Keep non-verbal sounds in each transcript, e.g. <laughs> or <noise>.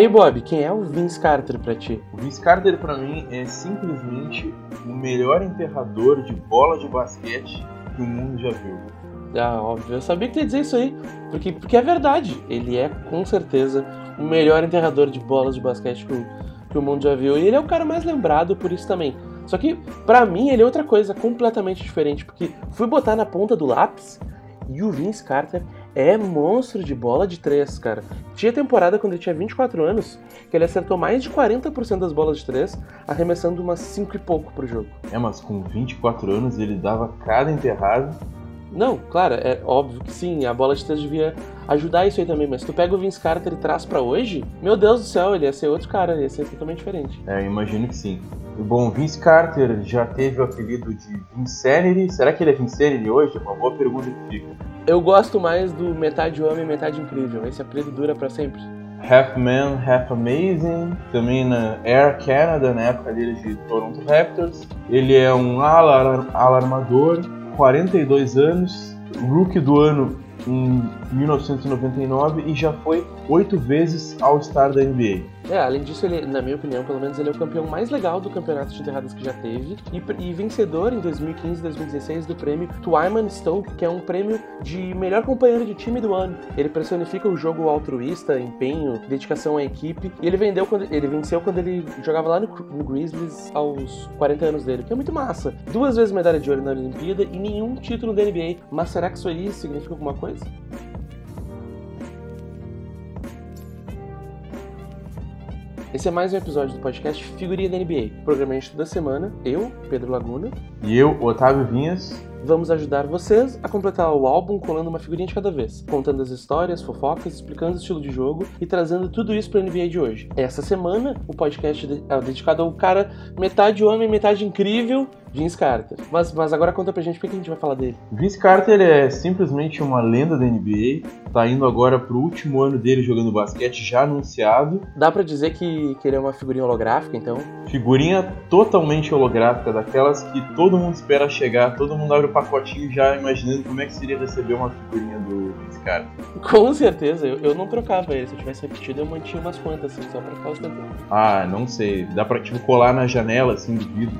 E aí, Bob, quem é o Vince Carter pra ti? O Vince Carter pra mim é simplesmente o melhor enterrador de bola de basquete que o mundo já viu. Ah, óbvio, eu sabia que ia dizer isso aí, porque, porque é verdade. Ele é, com certeza, o melhor enterrador de bolas de basquete que o, que o mundo já viu. E ele é o cara mais lembrado por isso também. Só que, pra mim, ele é outra coisa completamente diferente, porque fui botar na ponta do lápis e o Vince Carter é monstro de bola de três, cara. Tinha temporada quando ele tinha 24 anos que ele acertou mais de 40% das bolas de três, arremessando umas 5 e pouco pro jogo. É, mas com 24 anos ele dava cada enterrado. Não, claro, é óbvio que sim, a bola de três devia ajudar isso aí também, mas tu pega o Vince Carter e traz para hoje, meu Deus do céu, ele ia ser outro cara, ia ser totalmente diferente. É, imagino que sim. O bom, Vince Carter já teve o apelido de Vincenity. Será que ele é Vincenity hoje? É uma boa pergunta que fica. Eu gosto mais do metade homem, metade incrível. Esse apelido dura para sempre. Half Man, Half Amazing, também na Air Canada, na época dele de Toronto Raptors. Ele é um ala, alarmador, 42 anos, rookie do ano em 1999 e já foi oito vezes All-Star da NBA. É, além disso, ele, na minha opinião, pelo menos, ele é o campeão mais legal do campeonato de enterradas que já teve e, e vencedor em 2015 e 2016 do prêmio Twyman Stoke, que é um prêmio de melhor companheiro de time do ano. Ele personifica o jogo altruísta, empenho, dedicação à equipe e ele, vendeu quando, ele venceu quando ele jogava lá no, no Grizzlies aos 40 anos dele, que é muito massa. Duas vezes medalha de ouro na Olimpíada e nenhum título da NBA. Mas será que isso aí significa alguma coisa? Esse é mais um episódio do podcast Figurinha da NBA, programa da semana. Eu, Pedro Laguna. E eu, Otávio Vinhas. Vamos ajudar vocês a completar o álbum colando uma figurinha de cada vez, contando as histórias, fofocas, explicando o estilo de jogo e trazendo tudo isso para a NBA de hoje. Essa semana, o podcast é dedicado ao cara metade homem, metade incrível, Vince Carter. Mas, mas agora conta pra gente por que a gente vai falar dele. Vince Carter é simplesmente uma lenda da NBA. Tá indo agora pro último ano dele jogando basquete, já anunciado. Dá para dizer que, que ele é uma figurinha holográfica, então? Figurinha totalmente holográfica, daquelas que todo mundo espera chegar, todo mundo abre o pacotinho já imaginando como é que seria receber uma figurinha do Vince Carter. Com certeza, eu, eu não trocava ele. Se eu tivesse repetido, eu mantinha umas quantas, assim, só pra ficar ostentando. Ah, não sei. Dá pra, tipo, colar na janela, assim, do vidro.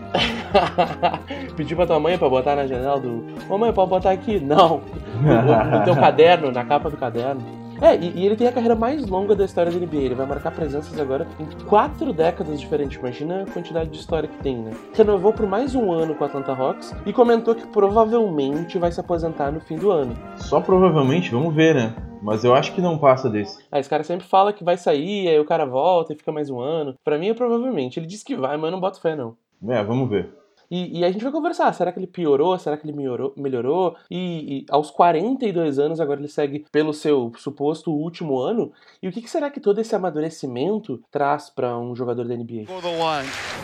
<laughs> Pedir pra tua mãe pra botar na janela do. Ô mãe, pode botar aqui? Não. <laughs> No, no teu caderno, na capa do caderno. É, e, e, ele tem a carreira mais longa da história da NBA. Ele vai marcar presenças agora em quatro décadas diferentes. Imagina a quantidade de história que tem, né? Renovou por mais um ano com a Atlanta Hawks e comentou que provavelmente vai se aposentar no fim do ano. Só provavelmente, vamos ver, né? Mas eu acho que não passa desse. Ah, esse cara sempre fala que vai sair, aí o cara volta e fica mais um ano. Para mim é provavelmente. Ele disse que vai, mas eu não boto fé, não. É, vamos ver. E, e, a gente vai conversar, será que ele piorou? Será que ele melhorou? melhorou? E, e, aos 42 anos, agora ele segue pelo seu suposto último ano. E o que, que será que todo esse amadurecimento traz para um jogador da NBA?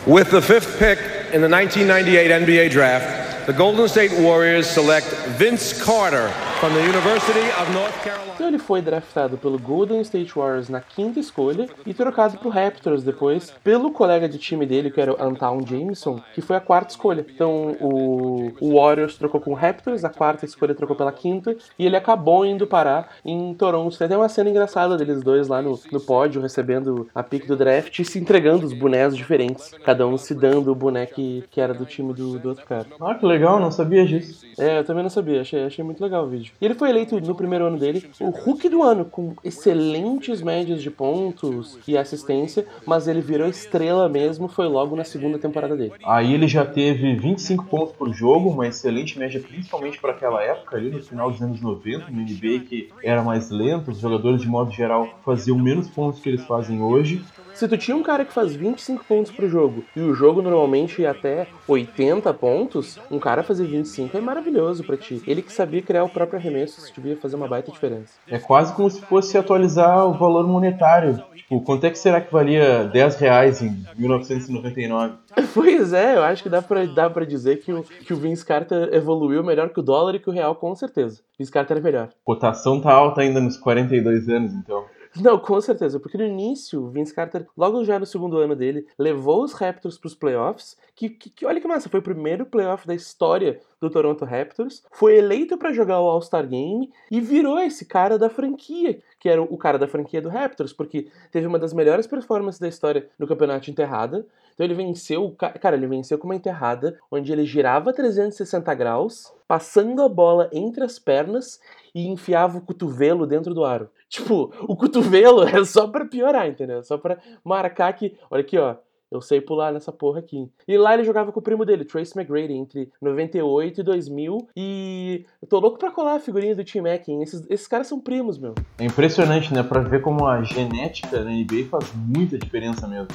With the fifth pick in the 1998 NBA Draft, the Golden State Warriors select Vince Carter from the University of North Carolina. Então ele foi draftado pelo Golden State Warriors na quinta escolha e trocado pro Raptors depois pelo colega de time dele, que era o Antown Jameson, que foi a quarta escolha. Então o, o Warriors trocou com o Raptors, a quarta escolha trocou pela quinta, e ele acabou indo parar em Toronto. Tem até uma cena engraçada deles dois lá no, no pódio, recebendo a pick do draft e se entregando os bonés diferentes. Cada um se dando o boneco que, que era do time do, do outro cara. Ah, que legal, não sabia disso. É, eu também não sabia, achei, achei muito legal o vídeo. E ele foi eleito no primeiro ano dele o Hulk do ano, com excelentes médias de pontos e assistência, mas ele virou estrela mesmo, foi logo na segunda temporada dele. Aí ele já teve 25 pontos por jogo, uma excelente média, principalmente para aquela época, ali no final dos anos 90, no NBA que era mais lento, os jogadores de modo geral faziam menos pontos que eles fazem hoje. Se tu tinha um cara que faz 25 pontos pro jogo e o jogo normalmente ia até 80 pontos, um cara fazer 25 é maravilhoso para ti. Ele que sabia criar o próprio arremesso, isso devia fazer uma baita diferença. É quase como se fosse atualizar o valor monetário. Tipo, quanto é que será que valia 10 reais em 1999? <laughs> Pois é, eu acho que dá pra, dá pra dizer que o, que o Vince Carter evoluiu melhor que o dólar e que o real, com certeza. Vince Carter é melhor. Cotação tá alta ainda nos 42 anos, então. Não, com certeza, porque no início, o Vince Carter, logo já no segundo ano dele, levou os Raptors para os playoffs, que, que, que, olha que massa, foi o primeiro playoff da história do Toronto Raptors, foi eleito para jogar o All-Star Game e virou esse cara da franquia, que era o cara da franquia do Raptors, porque teve uma das melhores performances da história no campeonato enterrada. Então ele venceu, cara, ele venceu com uma enterrada onde ele girava 360 graus, passando a bola entre as pernas e enfiava o cotovelo dentro do aro. <laughs> Tipo, o cotovelo é só para piorar, entendeu? Só para marcar que, olha aqui, ó, eu sei pular nessa porra aqui. E lá ele jogava com o primo dele, Trace McGrady, entre 98 e 2000. E eu tô louco pra colar a figurinha do Tim Mackin. Esses, esses caras são primos, meu. É impressionante, né? Pra ver como a genética da NBA faz muita diferença mesmo.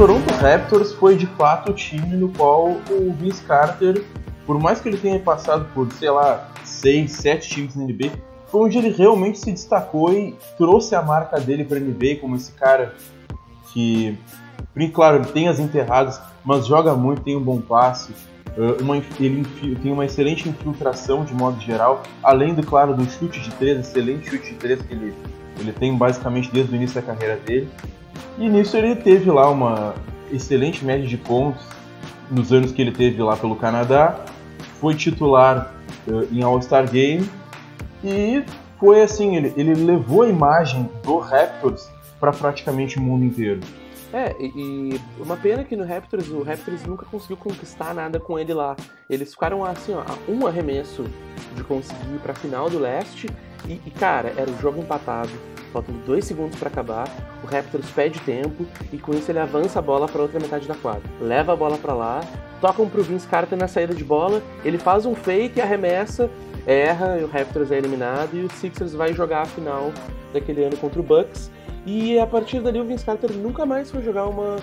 Toronto Raptors foi de fato o time no qual o Vince Carter, por mais que ele tenha passado por, sei lá, seis, sete times na NBA, foi onde ele realmente se destacou e trouxe a marca dele para a NBA como esse cara que, claro, ele tem as enterradas, mas joga muito, tem um bom passe, uma, ele tem uma excelente infiltração de modo geral, além do, claro, do chute de três, excelente chute de três que ele, ele tem basicamente desde o início da carreira dele. E nisso ele teve lá uma excelente média de pontos nos anos que ele teve lá pelo Canadá. Foi titular uh, em All-Star Game e foi assim, ele, ele levou a imagem do Raptors para praticamente o mundo inteiro. É, e, uma pena que no Raptors, o Raptors nunca conseguiu conquistar nada com ele lá. Eles ficaram assim, ó, a um arremesso de conseguir ir pra final do leste. E, e cara, era o jogo empatado faltando dois segundos para acabar, o Raptors pede tempo e com isso ele avança a bola para outra metade da quadra. Leva a bola para lá, tocam pro Vince Carter na saída de bola, ele faz um fake, arremessa, erra, e o Raptors é eliminado e o Sixers vai jogar a final daquele ano contra o Bucks. E a partir dali o Vince Carter nunca mais foi jogar uma,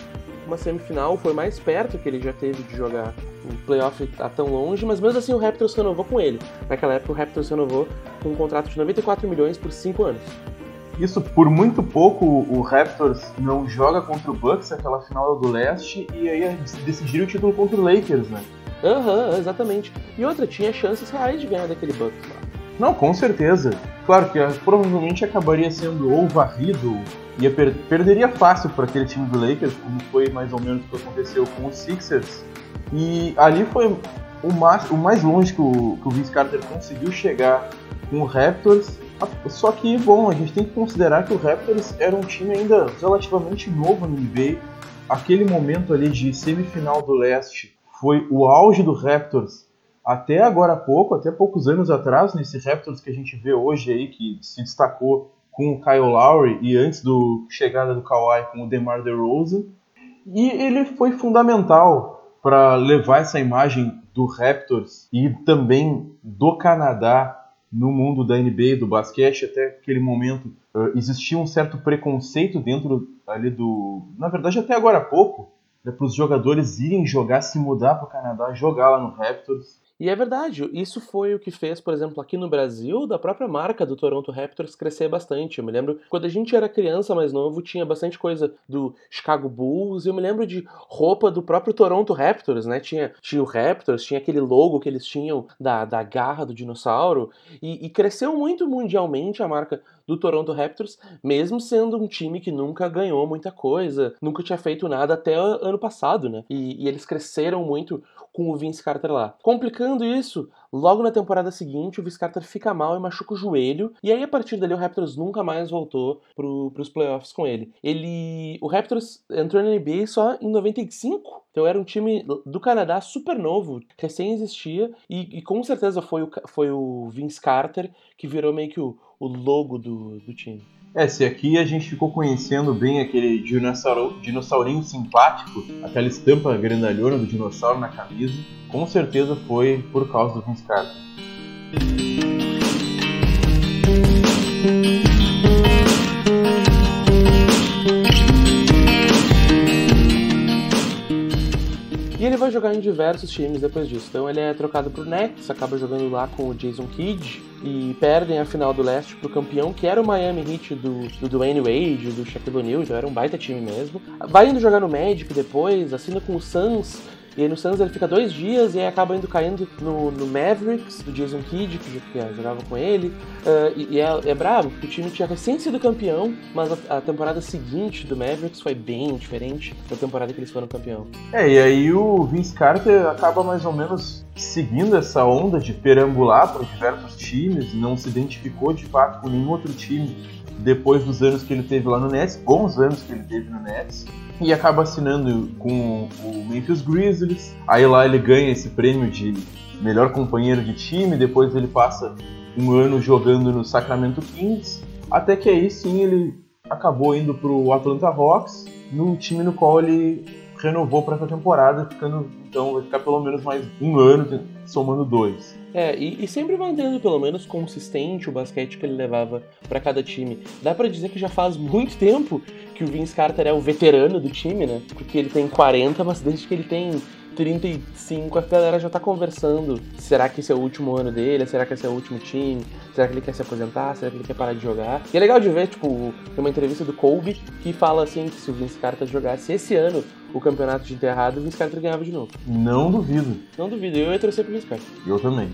uma semifinal, foi mais perto que ele já teve de jogar um playoff tá tão longe, mas mesmo assim o Raptors renovou com ele. Naquela época o Raptors renovou com um contrato de 94 milhões por 5 anos. Isso, por muito pouco, o Raptors não joga contra o Bucks naquela final do leste e aí decidiram o título contra o Lakers, né? Aham, uhum, exatamente. E outra, tinha chances reais de ganhar daquele Bucks lá. Não, com certeza. Claro que provavelmente acabaria sendo ou varrido, ia per perderia fácil para aquele time do Lakers, como foi mais ou menos o que aconteceu com os Sixers. E ali foi o mais, o mais longe que o, que o Vince Carter conseguiu chegar com o Raptors só que, bom, a gente tem que considerar que o Raptors era um time ainda relativamente novo no NBA. Aquele momento ali de semifinal do leste foi o auge do Raptors até agora há pouco, até poucos anos atrás, nesse Raptors que a gente vê hoje aí, que se destacou com o Kyle Lowry e antes da chegada do Kawhi com o DeMar DeRozan. E ele foi fundamental para levar essa imagem do Raptors e também do Canadá no mundo da NBA, do basquete, até aquele momento uh, existia um certo preconceito dentro ali do. Na verdade, até agora há pouco, né, para os jogadores irem jogar, se mudar para o Canadá, jogar lá no Raptors. E é verdade, isso foi o que fez, por exemplo, aqui no Brasil, da própria marca do Toronto Raptors crescer bastante. Eu me lembro, quando a gente era criança mais novo, tinha bastante coisa do Chicago Bulls, eu me lembro de roupa do próprio Toronto Raptors, né? Tinha, tinha o Raptors, tinha aquele logo que eles tinham da, da garra do dinossauro, e, e cresceu muito mundialmente a marca do Toronto Raptors, mesmo sendo um time que nunca ganhou muita coisa, nunca tinha feito nada até ano passado, né? E, e eles cresceram muito com o Vince Carter lá. Complicando isso, logo na temporada seguinte o Vince Carter fica mal e machuca o joelho, e aí a partir dali o Raptors nunca mais voltou pro, pros playoffs com ele. Ele. O Raptors entrou na NBA só em 95, então era um time do Canadá super novo, recém existia, e, e com certeza foi o, foi o Vince Carter que virou meio que o, o logo do, do time. É, se aqui a gente ficou conhecendo bem aquele dinossauro, dinossaurinho simpático, aquela estampa grandalhona do dinossauro na camisa, com certeza foi por causa do Vince Carter. Jogar em diversos times depois disso. Então ele é trocado pro Nets, acaba jogando lá com o Jason Kidd e perdem a final do leste pro campeão, que era o Miami Heat do, do Dwayne Wade, do Shaquille O'Neal, então era um baita time mesmo. Vai indo jogar no Magic depois, assina com o Suns, E aí no Suns ele fica dois dias e aí acaba indo caindo no, no Mavericks, do Jason Kidd, que, que jogava com ele. Uh, e, e é, é brabo, porque o time tinha recém sido campeão, mas a, a, temporada seguinte do Mavericks foi bem diferente da temporada que eles foram campeão. É, e aí o Vince Carter acaba mais ou menos seguindo essa onda de perambular por diversos times, não se identificou de fato com nenhum outro time depois dos anos que ele teve lá no Nets, bons anos que ele teve no Nets, e acaba assinando com o Memphis Grizzlies. Aí lá ele ganha esse prêmio de melhor companheiro de time, depois ele passa um ano jogando no Sacramento Kings, até que aí sim ele acabou indo para o Atlanta Hawks, no time no qual ele renovou para essa temporada, ficando então vai ficar pelo menos mais um ano somando dois. É, e, e, sempre mantendo pelo menos consistente o basquete que ele levava para cada time. Dá para dizer que já faz muito tempo que o Vince Carter é o veterano do time, né? Porque ele tem 40, mas desde que ele tem 35, a galera já tá conversando. Será que esse é o último ano dele? Será que esse é o último time? Será que ele quer se aposentar? Será que ele quer parar de jogar? E é legal de ver, tipo, tem uma entrevista do Kobe que fala assim que se o Vince Carter jogasse esse ano o campeonato de enterrado, o Vince Carter ganhava de novo. Não duvido. Não duvido. Eu ia torcer pro Vince Carter. Eu também.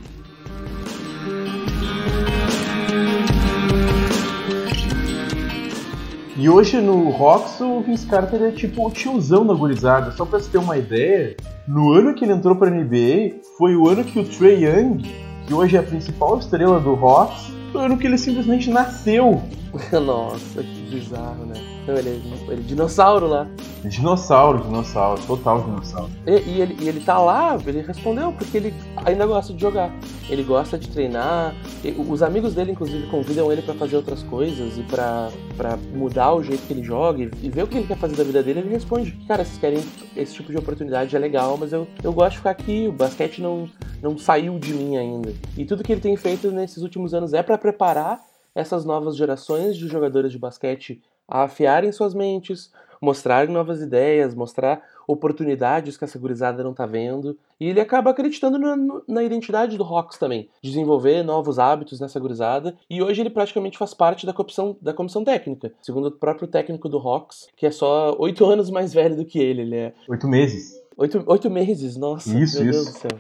E hoje no Rocks o Vince Carter é tipo o tiozão da gurizada. Só pra você ter uma ideia, no ano que ele entrou pra NBA, foi o ano que o Trey Young, que hoje é a principal estrela do Rocks, foi o ano que ele simplesmente nasceu. <laughs> Nossa, que bizarro, né? Não, ele é, ele é dinossauro lá. Dinossauro, dinossauro, total dinossauro. E, e, ele, e ele tá lá, ele respondeu, porque ele ainda gosta de jogar. Ele gosta de treinar. os amigos dele, inclusive, convidam ele para fazer outras coisas e para mudar o jeito que ele joga e, e ver o que ele quer fazer da vida dele. Ele responde: Cara, vocês querem esse tipo de oportunidade, é legal, mas eu, eu gosto de ficar aqui. O basquete não, não saiu de mim ainda. E tudo que ele tem feito nesses últimos anos é para preparar essas novas gerações de jogadores de basquete a afiarem suas mentes, mostrarem novas ideias, mostrar oportunidades que a segurizada não está vendo. E ele acaba acreditando na, na, identidade do Hawks também, desenvolver novos hábitos nessa gurizada. E hoje ele praticamente faz parte da comissão, da comissão técnica, segundo o próprio técnico do Hawks, que é só oito <laughs> anos mais velho do que ele. Ele é. Oito meses. Oito, oito meses, nossa. Isso, meu isso. Deus do céu.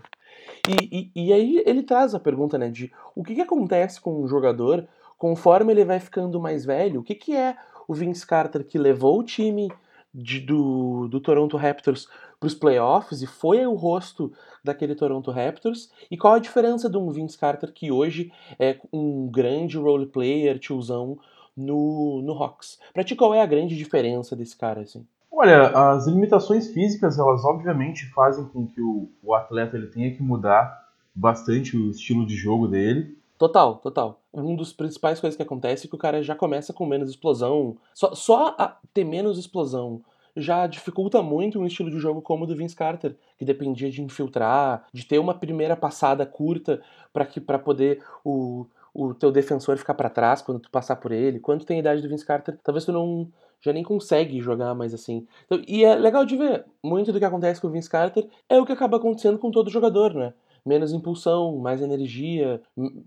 E, e, e, aí ele traz a pergunta, né, de o que, que acontece com um jogador conforme ele vai ficando mais velho? O que, que é o Vince Carter que levou o time de, do, do Toronto Raptors para os playoffs e foi o rosto daquele Toronto Raptors? E qual a diferença de um Vince Carter que hoje é um grande role player, tiozão, no, no Hawks? Para ti, qual é a grande diferença desse cara, assim? Olha, as limitações físicas, elas obviamente fazem com que o, o atleta ele tenha que mudar bastante o estilo de jogo dele. Total, total. Um dos principais coisas que acontece é que o cara já começa com menos explosão. Só, só ter menos explosão já dificulta muito um estilo de jogo como o do Vince Carter, que dependia de infiltrar, de ter uma primeira passada curta para que para poder o, o teu defensor ficar para trás quando tu passar por ele. Quando tem a idade do Vince Carter, talvez tu não já nem consegue jogar mais assim. Então, e é legal de ver, muito do que acontece com o Vince Carter é o que acaba acontecendo com todo jogador, né? Menos impulsão, mais energia,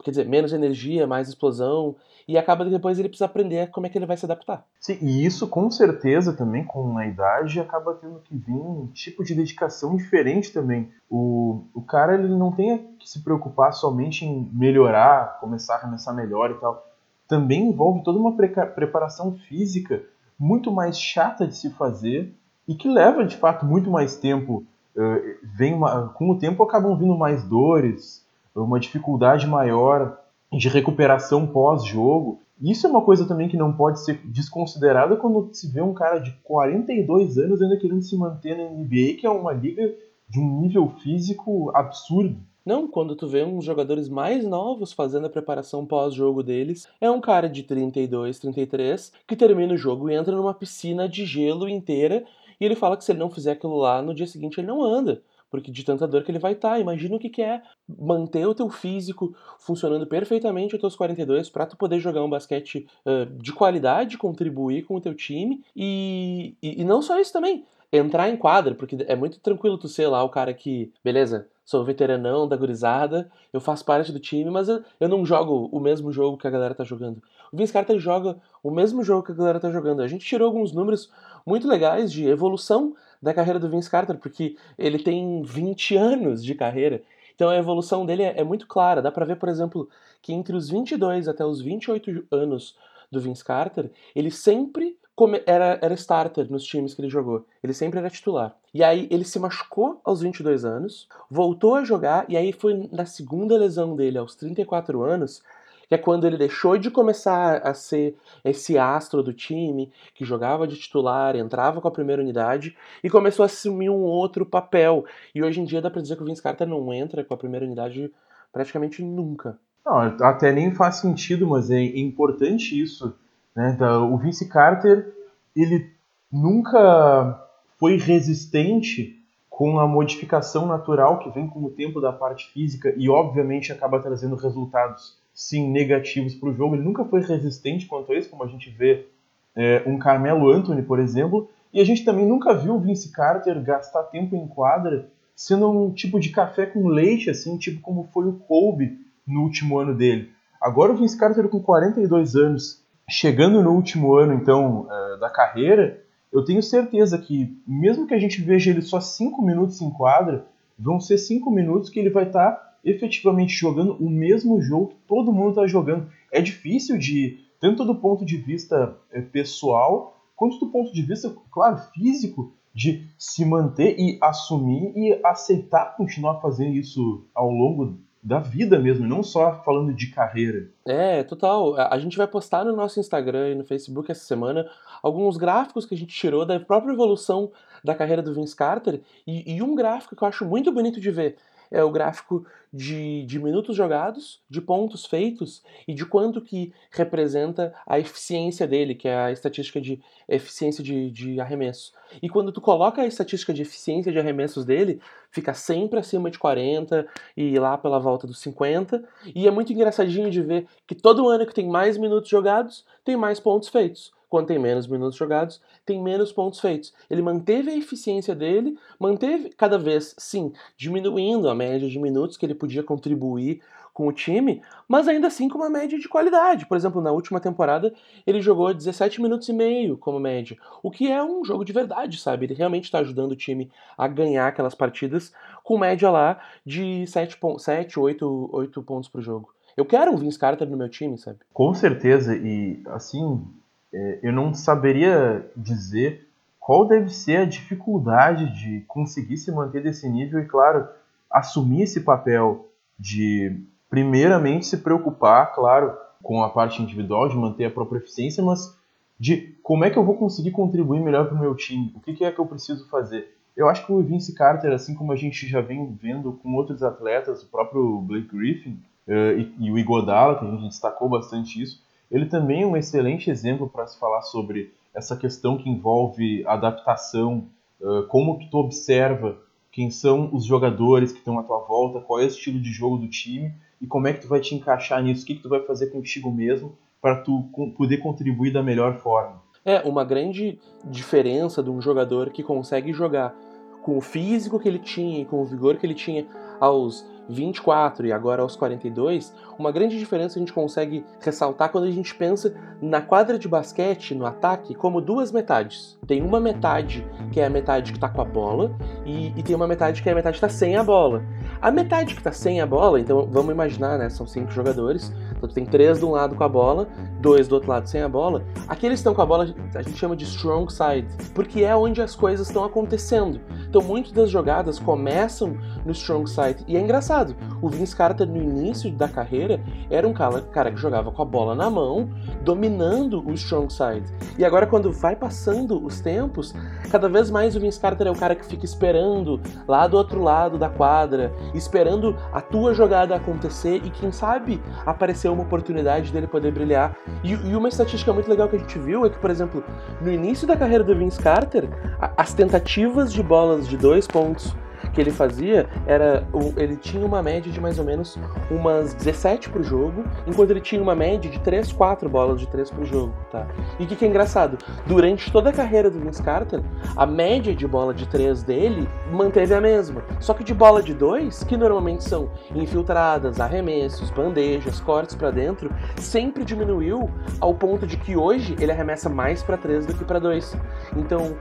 quer dizer, menos energia, mais explosão, e acaba que depois ele precisa aprender como é que ele vai se adaptar. Sim, e isso com certeza também, com a idade, acaba tendo que vir um tipo de dedicação diferente também. O, o cara ele não tem que se preocupar somente em melhorar, começar a arremessar melhor e tal. Também envolve toda uma preparação física muito mais chata de se fazer e que leva de fato muito mais tempo vem uma, com o tempo acabam vindo mais dores, uma dificuldade maior de recuperação pós-jogo. Isso é uma coisa também que não pode ser desconsiderada quando se vê um cara de 42 anos ainda querendo se manter na NBA, que é uma liga de um nível físico absurdo. Não, quando tu vê uns jogadores mais novos fazendo a preparação pós-jogo deles, é um cara de 32, 33 que termina o jogo e entra numa piscina de gelo inteira e ele fala que se ele não fizer aquilo lá, no dia seguinte ele não anda. Porque de tanta dor que ele vai estar. Tá. Imagina o que, que é manter o teu físico funcionando perfeitamente aos teus 42 para tu poder jogar um basquete uh, de qualidade, contribuir com o teu time. E, e, e não só isso também entrar em quadra, porque é muito tranquilo tu ser lá o cara que, beleza, sou veteranão da gurizada, eu faço parte do time, mas eu, eu não jogo o mesmo jogo que a galera tá jogando. O Vince Carter joga o mesmo jogo que a galera tá jogando. A gente tirou alguns números muito legais de evolução da carreira do Vince Carter, porque ele tem 20 anos de carreira. Então a evolução dele é, é muito clara. Dá para ver, por exemplo, que entre os 22 até os 28 anos do Vince Carter, ele sempre era, era starter nos times que ele jogou. Ele sempre era titular. E aí ele se machucou aos 22 anos, voltou a jogar, e aí foi na segunda lesão dele, aos 34 anos, que é quando ele deixou de começar a ser esse astro do time, que jogava de titular, entrava com a primeira unidade e começou a assumir um outro papel. E hoje em dia dá pra dizer que o Vince Carter não entra com a primeira unidade praticamente nunca. Não, até nem faz sentido, mas é importante isso. Né? Então, o Vince Carter, ele nunca foi resistente com a modificação natural que vem com o tempo da parte física e obviamente acaba trazendo resultados sim negativos para o jogo. Ele nunca foi resistente quanto a isso, como a gente vê é, um Carmelo Anthony, por exemplo. E a gente também nunca viu o Vince Carter gastar tempo em quadra sendo um tipo de café com leite, assim, tipo como foi o Kobe no último ano dele. Agora o Vince Carter com 42 anos, chegando no último ano, então, é, da carreira, eu tenho certeza que, mesmo que a gente veja ele só 5 minutos em quadra, vão ser 5 minutos que ele vai estar tá efetivamente jogando o mesmo jogo que todo mundo está jogando. É difícil de, tanto do ponto de vista é, pessoal, quanto do ponto de vista, claro, físico, de se manter e assumir e aceitar continuar fazendo isso ao longo da vida mesmo, não só falando de carreira. É, total. A gente vai postar no nosso Instagram e no Facebook essa semana alguns gráficos que a gente tirou da própria evolução da carreira do Vince Carter e, e um gráfico que eu acho muito bonito de ver é o gráfico de, de minutos jogados, de pontos feitos e de quanto que representa a eficiência dele, que é a estatística de eficiência de, de arremesso. E quando tu coloca a estatística de eficiência de arremessos dele, fica sempre acima de 40 e lá pela volta dos 50. E é muito engraçadinho de ver que todo ano que tem mais minutos jogados, tem mais pontos feitos quando tem menos minutos jogados, tem menos pontos feitos. Ele manteve a eficiência dele, manteve cada vez, sim, diminuindo a média de minutos que ele podia contribuir com o time, mas ainda assim com uma média de qualidade. Por exemplo, na última temporada ele jogou 17 minutos e meio como média, o que é um jogo de verdade, sabe? Ele realmente está ajudando o time a ganhar aquelas partidas com média lá de 7, 7 8, 8 pontos por jogo. Eu quero um Vince Carter no meu time, sabe? Com certeza, e assim, eu não saberia dizer qual deve ser a dificuldade de conseguir se manter desse nível e, claro, assumir esse papel de, primeiramente, se preocupar, claro, com a parte individual, de manter a própria eficiência, mas de como é que eu vou conseguir contribuir melhor para o meu time, o que, que é que eu preciso fazer. Eu acho que o Vince Carter, assim como a gente já vem vendo com outros atletas, o próprio Blake Griffin uh, e, e, o Igodala, que a gente destacou bastante isso, ele também é um excelente exemplo para se falar sobre essa questão que envolve adaptação, como que tu observa quem são os jogadores que estão à tua volta, qual é o estilo de jogo do time e como é que tu vai te encaixar nisso, o que, que tu vai fazer contigo mesmo para tu poder contribuir da melhor forma. É, uma grande diferença de um jogador que consegue jogar com o físico que ele tinha e com o vigor que ele tinha aos 24 e agora aos 42, uma grande diferença a gente consegue ressaltar quando a gente pensa na quadra de basquete, no ataque, como duas metades. Tem uma metade que é a metade que tá com a bola e, e tem uma metade que é a metade que tá sem a bola. A metade que tá sem a bola, então vamos imaginar, né? São cinco jogadores, então tem três de um lado com a bola, dois do outro lado sem a bola. Aqueles que estão com a bola a gente chama de strong side, porque é onde as coisas estão acontecendo. Então muitas das jogadas começam no strong side e é engraçado engraçado. O Vince Carter, no início da carreira, era um cara, cara que jogava com a bola na mão, dominando o strong side. E agora, quando vai passando os tempos, cada vez mais o Vince Carter é o cara que fica esperando lá do outro lado da quadra, esperando a tua jogada acontecer e, quem sabe, aparecer uma oportunidade dele poder brilhar. E, e uma estatística muito legal que a gente viu é que, por exemplo, no início da carreira do Vince Carter, as tentativas de bolas de dois pontos que ele fazia era. Ele tinha uma média de mais ou menos umas 17 pro jogo, enquanto ele tinha uma média de 3, 4 bolas de 3 pro jogo, tá? E o que, que é engraçado? Durante toda a carreira do Vince Carter, a média de bola de 3 dele manteve a mesma. Só que de bola de 2, que normalmente são infiltradas, arremessos, bandejas, cortes para dentro, sempre diminuiu ao ponto de que hoje ele arremessa mais para 3 do que para 2. Então,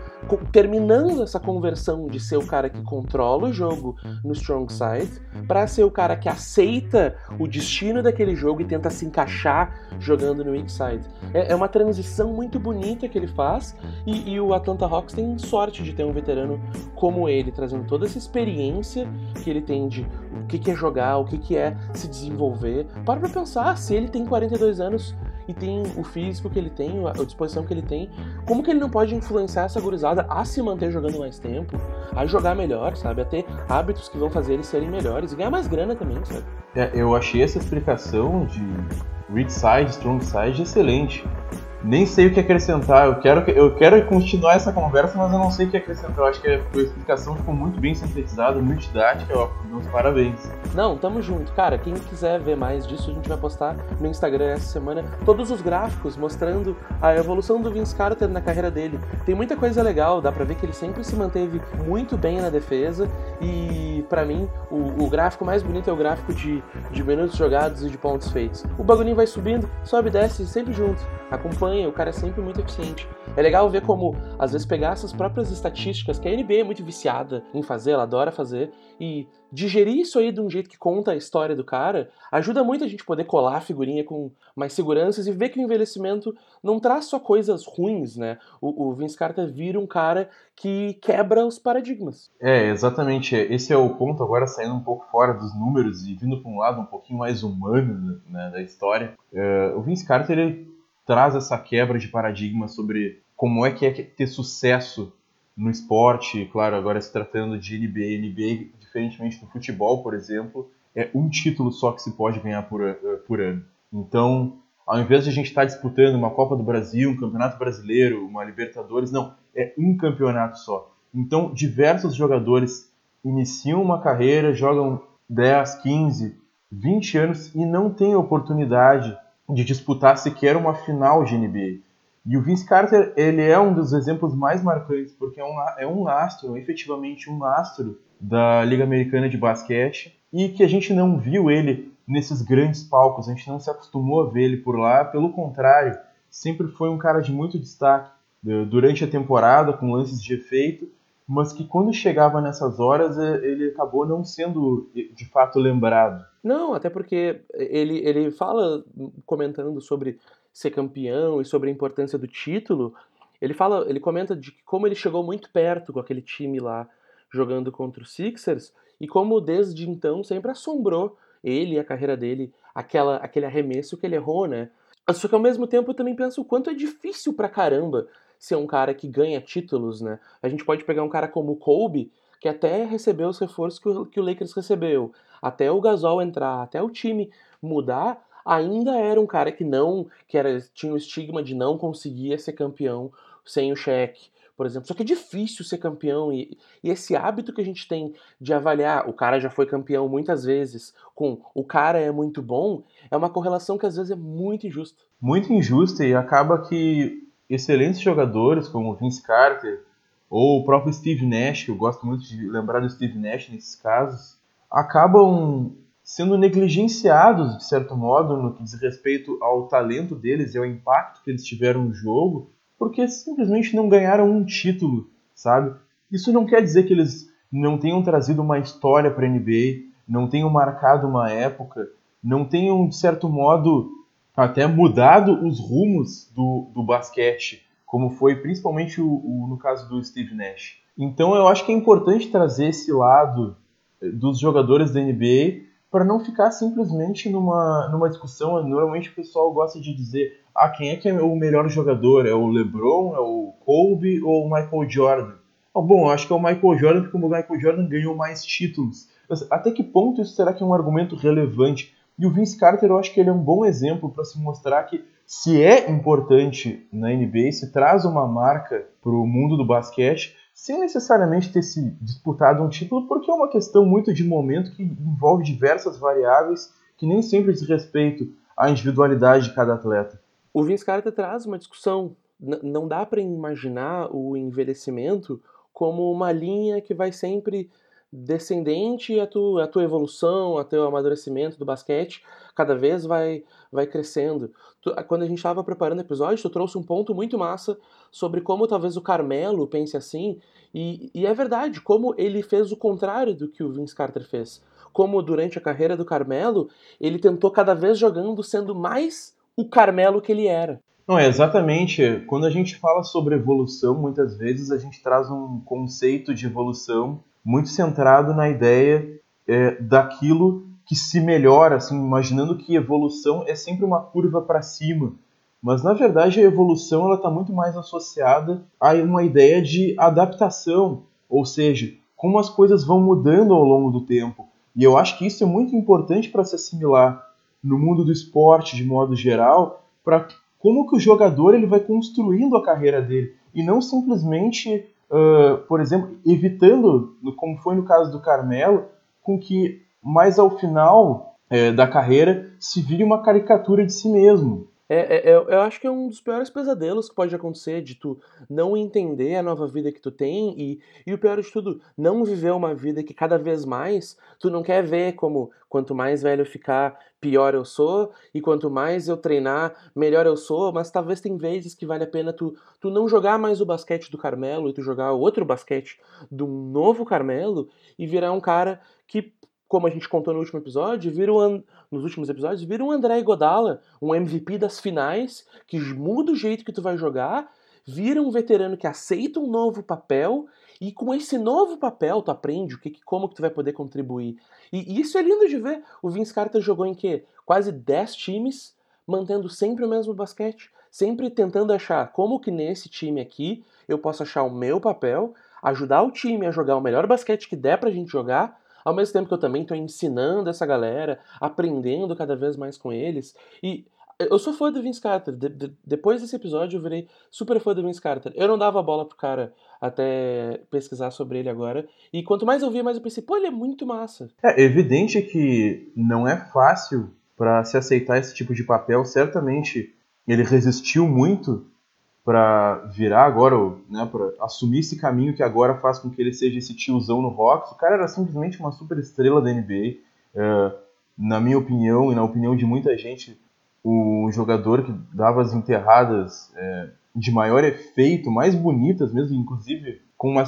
terminando essa conversão de ser o cara que controla o jogo no strong side para ser o cara que aceita o destino daquele jogo e tenta se encaixar jogando no weak side. É, é uma transição muito bonita que ele faz e, e, o Atlanta Hawks tem sorte de ter um veterano como ele, trazendo toda essa experiência que ele tem de o que, que é jogar, o que, que é se desenvolver. Para pra pensar, se ele tem 42 anos e tem o físico que ele tem, a disposição que ele tem, como que ele não pode influenciar essa gurizada a se manter jogando mais tempo, a jogar melhor, sabe? A ter hábitos que vão fazer eles serem melhores e ganhar mais grana também, sabe? É, eu achei essa explicação de weak side, strong side excelente nem sei o que acrescentar. Eu quero, eu quero continuar essa conversa, mas eu não sei o que acrescentar. Eu acho que a explicação ficou muito bem sintetizada, muito didática. Ó, meus parabéns. Não, tamo junto. Cara, quem quiser ver mais disso, a gente vai postar no Instagram essa semana todos os gráficos mostrando a evolução do Vince Carter na carreira dele. Tem muita coisa legal, dá pra ver que ele sempre se manteve muito bem na defesa. E para mim, o, o, gráfico mais bonito é o gráfico de, de minutos jogados e de pontos feitos. O bagulhinho vai subindo, sobe e desce sempre junto. Acompanha o cara é sempre muito eficiente. É legal ver como, às vezes, pegar essas próprias estatísticas, que a NBA é muito viciada em fazer, ela adora fazer, e digerir isso aí de um jeito que conta a história do cara, ajuda muito a gente poder colar a figurinha com mais seguranças e ver que o envelhecimento não traz só coisas ruins, né? O, o Vince Carter vira um cara que quebra os paradigmas. É, exatamente. Esse é o ponto, agora saindo um pouco fora dos números e vindo para um lado um pouquinho mais humano né, da história. Uh, o Vince Carter, ele traz essa quebra de paradigma sobre como é que é ter sucesso no esporte, claro, agora se tratando de NBA, NBA, diferentemente do futebol, por exemplo, é um título só que se pode ganhar por, eh, por ano. Então, ao invés de a gente estar tá disputando uma Copa do Brasil, um Campeonato Brasileiro, uma Libertadores, não, é um campeonato só. Então, diversos jogadores iniciam uma carreira, jogam 10, 15, 20 anos e não têm oportunidade de disputar sequer uma final de NBA. E o Vince Carter, ele é um dos exemplos mais marcantes, porque é um, é um astro, efetivamente um astro da Liga Americana de Basquete, e que a gente não viu ele nesses grandes palcos, a gente não se acostumou a ver ele por lá, pelo contrário, sempre foi um cara de muito destaque durante a temporada, com lances de efeito, mas que quando chegava nessas horas é, ele acabou não sendo de fato lembrado. Não, até porque ele, ele fala, comentando sobre ser campeão e sobre a importância do título, ele fala, ele comenta de como ele chegou muito perto com aquele time lá jogando contra os Sixers e como desde então sempre assombrou ele e a carreira dele aquela aquele arremesso que ele errou, né? Só que ao mesmo tempo eu também penso o quanto é difícil pra caramba ser um cara que ganha títulos, né? A gente pode pegar um cara como Kobe, que até recebeu os reforços que o, que o Lakers recebeu, até o Gasol entrar, até o time mudar, ainda era um cara que não, que era, tinha o estigma de não conseguir ser campeão sem o cheque, por exemplo. Só que é difícil ser campeão e, e, esse hábito que a gente tem de avaliar o cara já foi campeão muitas vezes com o cara é muito bom, é uma correlação que às vezes é muito injusta. Muito injusta e acaba que excelentes jogadores como Vince Carter ou o próprio Steve Nash, que eu gosto muito de lembrar do Steve Nash nesses casos, acabam sendo negligenciados, de certo modo, no que diz respeito ao talento deles e ao impacto que eles tiveram no jogo, porque simplesmente não ganharam um título, sabe? Isso não quer dizer que eles não tenham trazido uma história para a NBA, não tenham marcado uma época, não tenham, de certo modo, até mudado os rumos do, do basquete, como foi principalmente o, o, no caso do Steve Nash. Então eu acho que é importante trazer esse lado eh, dos jogadores da NBA para não ficar simplesmente numa, numa discussão. Normalmente o pessoal gosta de dizer: ah, quem é que é o melhor jogador? É o LeBron, é o Kobe ou o Michael Jordan? Ah, bom, acho que é o Michael Jordan porque o Michael Jordan ganhou mais títulos. Mas até que ponto isso será que é um argumento relevante? E o Vince Carter, eu acho que ele é um bom exemplo para se mostrar que se é importante na NBA, se traz uma marca para o mundo do basquete, sem necessariamente ter se disputado um título, porque é uma questão muito de momento que envolve diversas variáveis que nem sempre diz respeito à individualidade de cada atleta. O Vince Carter traz uma discussão. não dá para imaginar o envelhecimento como uma linha que vai sempre descendente a tua, a tua evolução, a teu amadurecimento do basquete cada vez vai, vai crescendo. Tu, quando a gente estava preparando o episódio, tu trouxe um ponto muito massa sobre como talvez o Carmelo pense assim, e, e é verdade, como ele fez o contrário do que o Vince Carter fez. Como durante a carreira do Carmelo, ele tentou cada vez jogando sendo mais o Carmelo que ele era. Não, é exatamente. Quando a gente fala sobre evolução, muitas vezes a gente traz um conceito de evolução muito centrado na ideia é, daquilo que se melhora, assim, imaginando que evolução é sempre uma curva para cima. Mas na verdade a evolução ela está muito mais associada a uma ideia de adaptação, ou seja, como as coisas vão mudando ao longo do tempo. E eu acho que isso é muito importante para se assimilar no mundo do esporte de modo geral, para como que o jogador ele vai construindo a carreira dele e não simplesmente, uh, por exemplo, evitando, como foi no caso do Carmelo, com que mais ao final é, da carreira se vire uma caricatura de si mesmo. É, é, eu acho que é um dos piores pesadelos que pode acontecer de tu não entender a nova vida que tu tem e, e o pior de tudo, não viver uma vida que cada vez mais tu não quer ver como quanto mais velho ficar, pior eu sou e quanto mais eu treinar, melhor eu sou, mas talvez tem vezes que vale a pena tu, tu não jogar mais o basquete do Carmelo e tu jogar outro basquete do novo Carmelo e virar um cara que como a gente contou no último episódio, vira um, nos últimos episódios, vira um André Godala, um MVP das finais, que muda o jeito que tu vai jogar, vira um veterano que aceita um novo papel, e com esse novo papel tu aprende o que, como que tu vai poder contribuir. E, e isso é lindo de ver. O Vince Carter jogou em quê? Quase 10 times, mantendo sempre o mesmo basquete, sempre tentando achar como que nesse time aqui eu posso achar o meu papel, ajudar o time a jogar o melhor basquete que der pra gente jogar, ao mesmo tempo que eu também estou ensinando essa galera, aprendendo cada vez mais com eles. E eu sou fã do Vince Carter. De, de, depois desse episódio, eu virei super fã do Vince Carter. Eu não dava bola pro cara até pesquisar sobre ele agora. E quanto mais eu via, mais eu pensei, pô, ele é muito massa. É evidente que não é fácil para se aceitar esse tipo de papel. Certamente ele resistiu muito para virar agora, né, para assumir esse caminho que agora faz com que ele seja esse tiozão no Rocks. O cara era simplesmente uma super estrela da NBA. É, na minha opinião e na opinião de muita gente, o jogador que dava as enterradas é, de maior efeito, mais bonitas mesmo, inclusive com uma,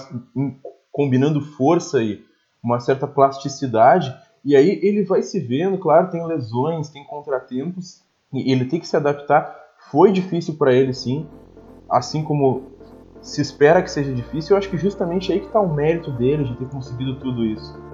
combinando força e uma certa plasticidade. E aí ele vai se vendo, claro, tem lesões, tem contratempos, e ele tem que se adaptar. Foi difícil para ele, sim assim como se espera que seja difícil, eu acho que justamente aí que está o mérito dele de ter conseguido tudo isso.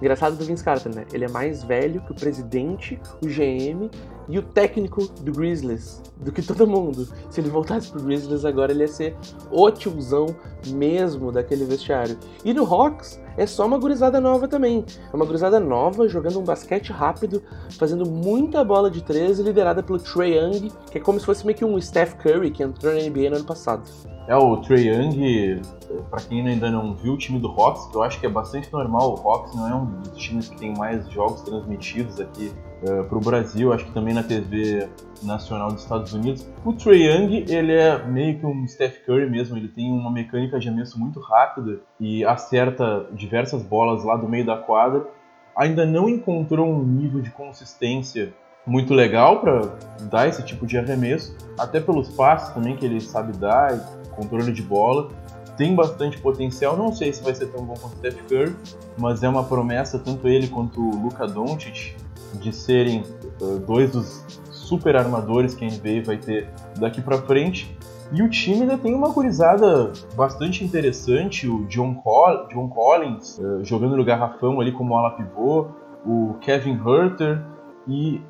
Engraçado do Vince Carter, né? Ele é mais velho que o presidente, o GM e o técnico do Grizzlies, do que todo mundo. Se ele voltasse pro Grizzlies agora, ele ia ser o tiozão mesmo daquele vestiário. E no Hawks é só uma gurizada nova também. É uma gurizada nova, jogando um basquete rápido, fazendo muita bola de três, liderada pelo Trey Young, que é como se fosse meio que um Steph Curry que entrou na NBA no ano passado. É, o Trey Young, para quem ainda não viu o time do Hawks, que eu acho que é bastante normal, o Hawks não é um dos times que tem mais jogos transmitidos aqui uh, pro Brasil, acho que também na TV nacional dos Estados Unidos. O Trey Young, ele é meio que um Steph Curry mesmo, ele tem uma mecânica de arremesso muito rápida e acerta diversas bolas lá do meio da quadra. Ainda não encontrou um nível de consistência muito legal para dar esse tipo de arremesso, até pelos passes também que ele sabe dar, controle de bola. Tem bastante potencial, não sei se vai ser tão bom quanto o Steph Curry, mas é uma promessa tanto ele quanto o Luka Doncic de serem uh, dois dos super armadores que a NBA vai ter daqui para frente. E o time ainda tem uma gurizada bastante interessante, o John, Col John Collins uh, jogando no garrafão ali como ala pivô, o Kevin Herter e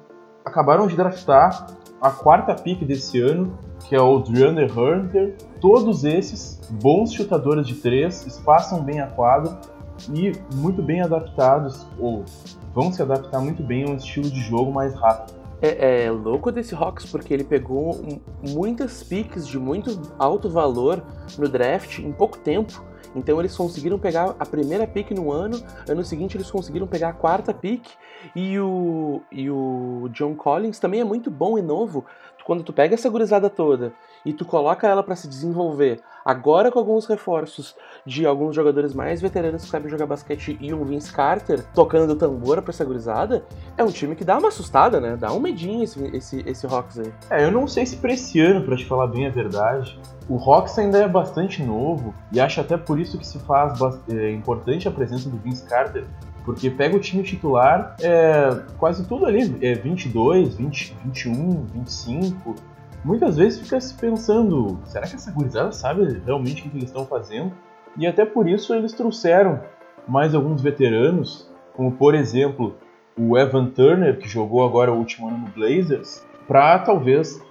acabaram de draftar a quarta pick desse ano, que é o DeAndre Hunter. Todos esses bons chutadores de três, espaçam bem a quadra e muito bem adaptados, ou vão se adaptar muito bem a um estilo de jogo mais rápido. É, é, louco desse Hawks porque ele pegou muitas picks de muito alto valor no draft em pouco tempo Então eles conseguiram pegar a primeira pick no ano, ano seguinte eles conseguiram pegar a quarta pick e o, e o John Collins também é muito bom e novo. Quando tu pega essa gurizada toda e tu coloca ela para se desenvolver, agora com alguns reforços de alguns jogadores mais veteranos que sabem jogar basquete e um Vince Carter tocando tambor pra essa gurizada, é um time que dá uma assustada, né? Dá um medinho esse, esse, esse Hawks aí. É, eu não sei se pra esse ano, pra te falar bem a verdade, o Hawks ainda é bastante novo e acho até por isso que se faz é, importante a presença do Vince Carter, porque pega o time titular, é, quase tudo ali, é 22, 20, 21, 25. Muitas vezes fica se pensando, será que essa gurizada sabe realmente o que eles estão fazendo? E até por isso eles trouxeram mais alguns veteranos, como por exemplo o Evan Turner, que jogou agora o último ano no Blazers, para talvez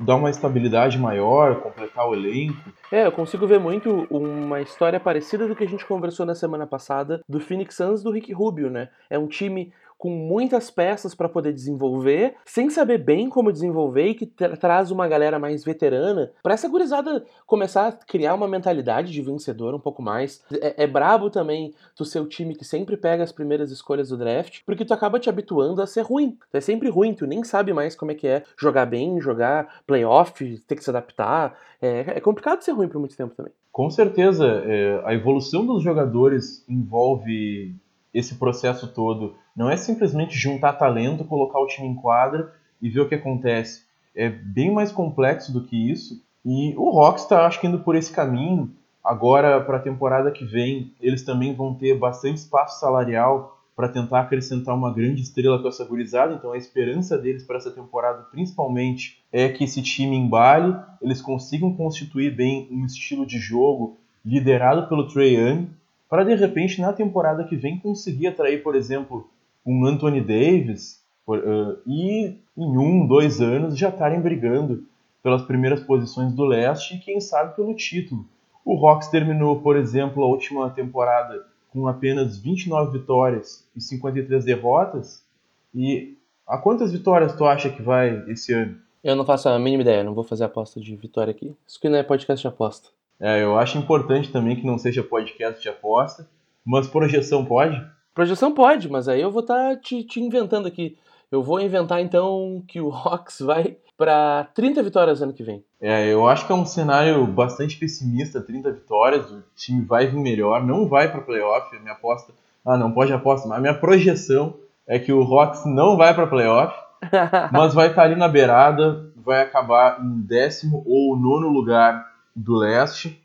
dar uma estabilidade maior, completar o elenco. É, eu consigo ver muito uma história parecida do que a gente conversou na semana passada do Phoenix Suns do Rick Rubio, né? É um time com muitas peças para poder desenvolver, sem saber bem como desenvolver e que tra traz uma galera mais veterana para essa gurizada começar a criar uma mentalidade de vencedor um pouco mais. É, é brabo também tu ser o time que sempre pega as primeiras escolhas do draft, porque tu acaba te habituando a ser ruim. É sempre ruim, tu nem sabe mais como é que é jogar bem, jogar playoff, ter que se adaptar. É, é complicado ser ruim por muito tempo também. Com certeza, é, a evolução dos jogadores envolve esse processo todo não é simplesmente juntar talento, colocar o time em quadra e ver o que acontece. É bem mais complexo do que isso. E o Rocks está, acho que, indo por esse caminho. Agora, para a temporada que vem, eles também vão ter bastante espaço salarial para tentar acrescentar uma grande estrela com essa gurizada. Então, a esperança deles para essa temporada, principalmente, é que esse time embale, eles consigam constituir bem um estilo de jogo liderado pelo Trey Young, para de repente, na temporada que vem, conseguir atrair, por exemplo, um Anthony Davis uh, e em um, dois anos já estarem brigando pelas primeiras posições do leste e quem sabe pelo título. O Hawks terminou, por exemplo, a última temporada com apenas 29 vitórias e 53 derrotas. E a quantas vitórias tu acha que vai esse ano? Eu não faço a mínima ideia, não vou fazer aposta de vitória aqui. Isso que não é podcast de aposta. É, eu acho importante também que não seja podcast de aposta, mas projeção pode? Projeção pode, mas aí eu vou estar tá te, te, inventando aqui. Eu vou inventar então que o Hawks vai para 30 vitórias ano que vem. É, eu acho que é um cenário bastante pessimista, 30 vitórias, o time vai vir melhor, não vai para playoff, a minha aposta, ah, não pode aposta, mas a minha projeção é que o Hawks não vai para playoff, <laughs> mas vai estar tá ali na beirada, vai acabar em décimo ou nono lugar do leste.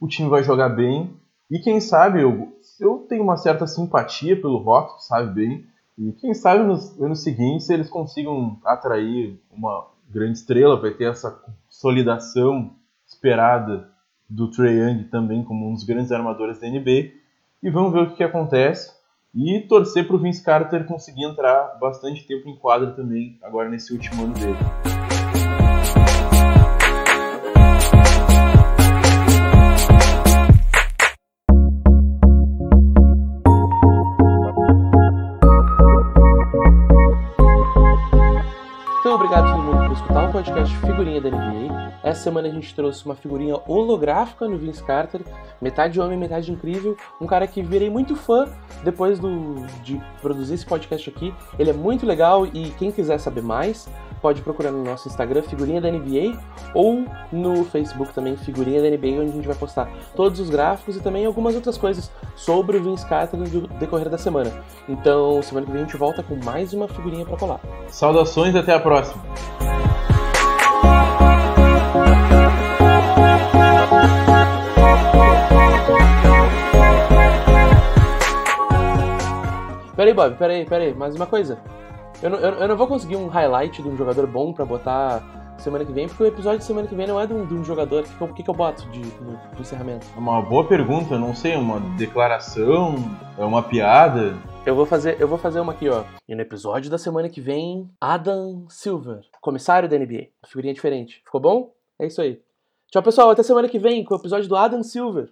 O time vai jogar bem e quem sabe eu eu tenho uma certa simpatia pelo rock, sabe bem. E quem sabe nos anos seguintes eles consigam atrair uma grande estrela, vai ter essa consolidação esperada do Trey Young também como um dos grandes armadores da NBA. E vamos ver o que, que acontece. E torcer para o Vince Carter conseguir entrar bastante tempo em quadra também, agora nesse último ano dele. Podcast Figurinha da NBA. Essa semana a gente trouxe uma figurinha holográfica no Vince Carter, metade homem, metade incrível. Um cara que virei muito fã depois do, de produzir esse podcast aqui. Ele é muito legal e quem quiser saber mais, pode procurar no nosso Instagram, Figurinha da NBA, ou no Facebook também, Figurinha da NBA, onde a gente vai postar todos os gráficos e também algumas outras coisas sobre o Vince Carter no decorrer da semana. Então, semana que vem a gente volta com mais uma figurinha para colar. Saudações e até a próxima! Peraí, Bob, peraí, peraí, mais uma coisa. Eu não, eu, eu, não vou conseguir um highlight de um jogador bom pra botar semana que vem, porque o episódio de semana que vem não é de um, de um jogador. O que, que, que, eu boto de, no encerramento? É uma boa pergunta, não sei, uma declaração, é uma piada. Eu vou fazer, eu vou fazer uma aqui, ó. E no episódio da semana que vem, Adam Silver, comissário da NBA. Figurinha diferente. Ficou bom? É isso aí. Tchau, pessoal. Até semana que vem com o episódio do Adam Silver.